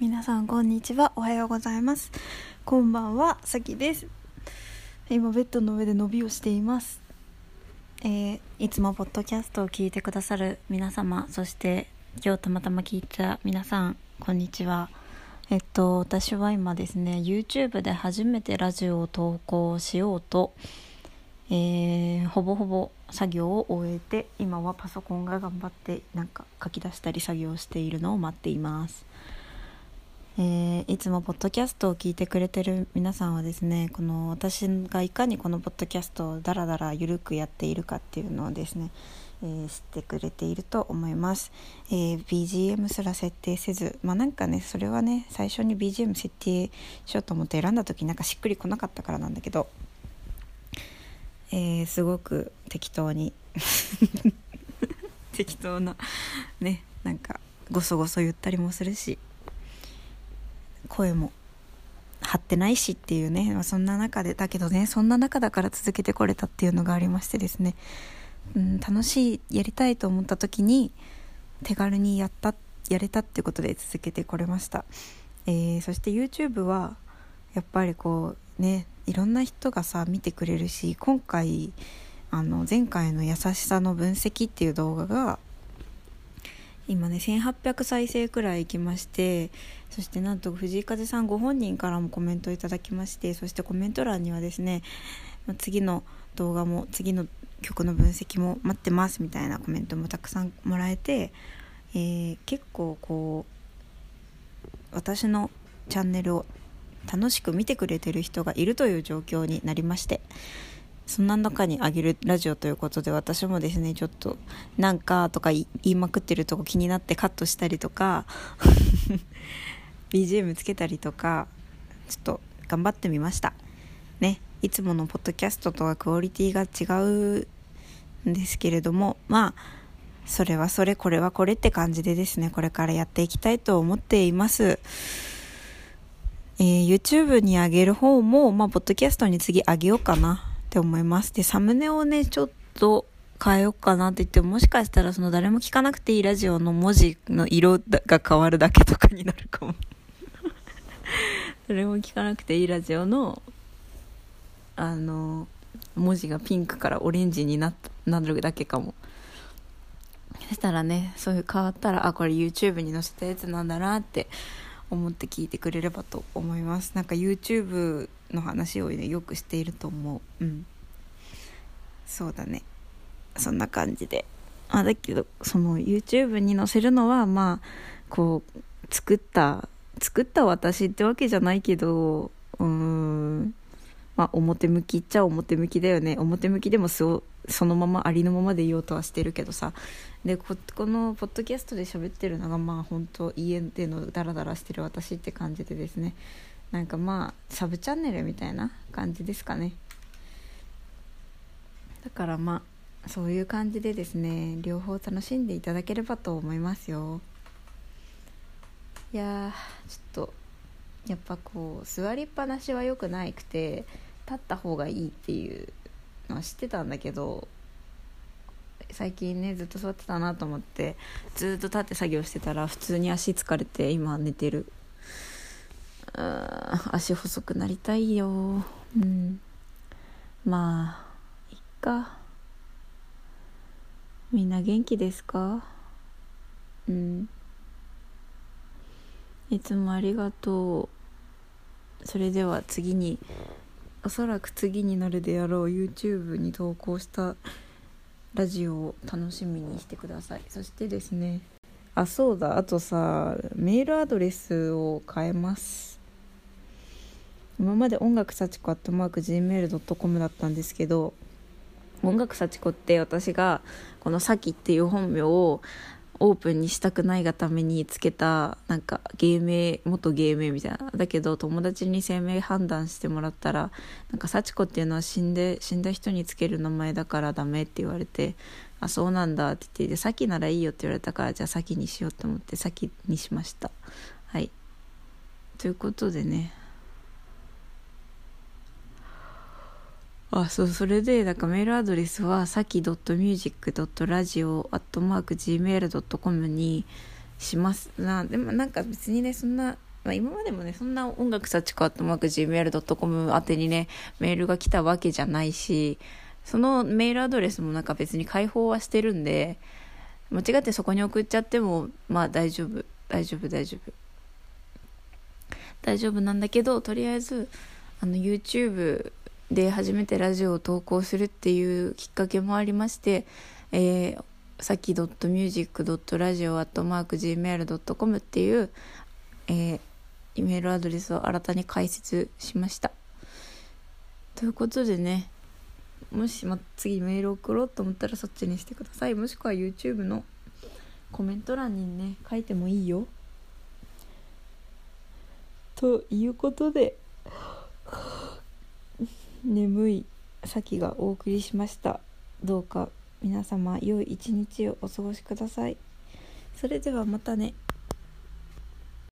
皆さんこんにちは。おはようございます。こんばんは。さきです。今ベッドの上で伸びをしています。えー、いつもポッドキャストを聞いてくださる皆様そして今日たまたま聞いた皆さんこんにちは。えっと私は今ですね YouTube で初めてラジオを投稿しようとえー、ほぼほぼ作業を終えて今はパソコンが頑張ってなんか書き出したり作業しているのを待っています。えー、いつもポッドキャストを聞いてくれてる皆さんはですねこの私がいかにこのポッドキャストをダラダラ緩くやっているかっていうのをですね、えー、知ってくれていると思います、えー、BGM すら設定せずまあなんかねそれはね最初に BGM 設定しようと思って選んだ時なんかしっくりこなかったからなんだけど、えすごく適当に 適当なねなんかごそごそ言ったりもするし声も張ってないしっていうね、まあ、そんな中でだけどねそんな中だから続けてこれたっていうのがありましてですね、うん、楽しいやりたいと思った時に手軽にやったやれたってことで続けてこれました、えー、そして YouTube はやっぱりこうねいろんな人がさ見てくれるし今回あの前回の「優しさの分析」っていう動画が今ね1800再生くらいいきましてそしてなんと藤井風さんご本人からもコメントいただきましてそしてコメント欄にはですね次の動画も次の曲の分析も待ってますみたいなコメントもたくさんもらえて、えー、結構こう私のチャンネルを楽しく見てくれてる人がいるという状況になりましてそんな中にあげるラジオということで私もですねちょっとなんかとか言いまくってるとこ気になってカットしたりとか BGM つけたりとかちょっと頑張ってみました。ねいつものポッドキャストとはクオリティが違うんですけれどもまあそれはそれこれはこれって感じでですねこれからやっていきたいと思っています。えー、YouTube に上げる方も、まあ、ポッドキャストに次上げようかな。って思います。で、サムネをね、ちょっと変えようかなって言っても、もしかしたらその誰も聞かなくていいラジオの文字の色が変わるだけとかになるかも 誰も聞かなくていいラジオの、あの、文字がピンクからオレンジにななるだけかも。そしたらね、そういう変わったら、あ、これ YouTube に載せたやつなんだなって思って聞いてくれればと思います。なんか YouTube の話をねよくしていると思う。うん。そうだね。そんな感じで。あだけどその YouTube に載せるのはまあこう作った作った私ってわけじゃないけどうーん。まあ表向きっちゃ表向きだよね。表向きでもそそのままありのままでいようとはしてるけどさ。でここのポッドキャストで喋ってるのがまあ本当家でのダラダラしてる私って感じでですね。なんかまあサブチャンネルみたいな感じですかね。だからまあそういう感じでですね両方楽しんでいただければと思いますよ。いやちょっとやっぱこう座りっぱなしは良くないくて立った方がいいっていうのは知ってたんだけど最近ねずっと座ってたなと思ってずっと立って作業してたら普通に足疲れて今寝てる。足細くなりたいよ。うん。まあいっか。みんな元気ですか？うん。いつもありがとう。それでは次におそらく次になるであろう YouTube に投稿したラジオを楽しみにしてください。そしてですね。あそうだ。あとさメールアドレスを変えます。今まで音楽幸子アットマーク Gmail.com だったんですけど音楽幸子って私がこの「さき」っていう本名をオープンにしたくないがためにつけたなんか芸名元芸名みたいな。だけど友達に生命判断してもらったらなんか幸子っていうのは死んで死んだ人につける名前だからダメって言われてあそうなんだって言ってさきならいいよって言われたからじゃあさきにしようと思ってさきにしました。はい。ということでね。あそうそれでなんかメールアドレスはさき .music.radio.gmail.com にします。なでもなんか別にねそんなまあ、今までもねそんな音楽サチコアットマーク Gmail.com 宛てにねメールが来たわけじゃないしそのメールアドレスもなんか別に開放はしてるんで間違ってそこに送っちゃってもまあ大丈夫大丈夫大丈夫。大丈夫なんだけどとりあえずあの YouTube で初めてラジオを投稿するっていうきっかけもありまして、えー、さき .music.radio.gmail.com っていう、えー、イメールアドレスを新たに開設しました。ということでねもし、ま、次メール送ろうと思ったらそっちにしてくださいもしくは YouTube のコメント欄にね書いてもいいよということで眠い先がお送りしました。どうか皆様良い一日をお過ごしください。それではまたね。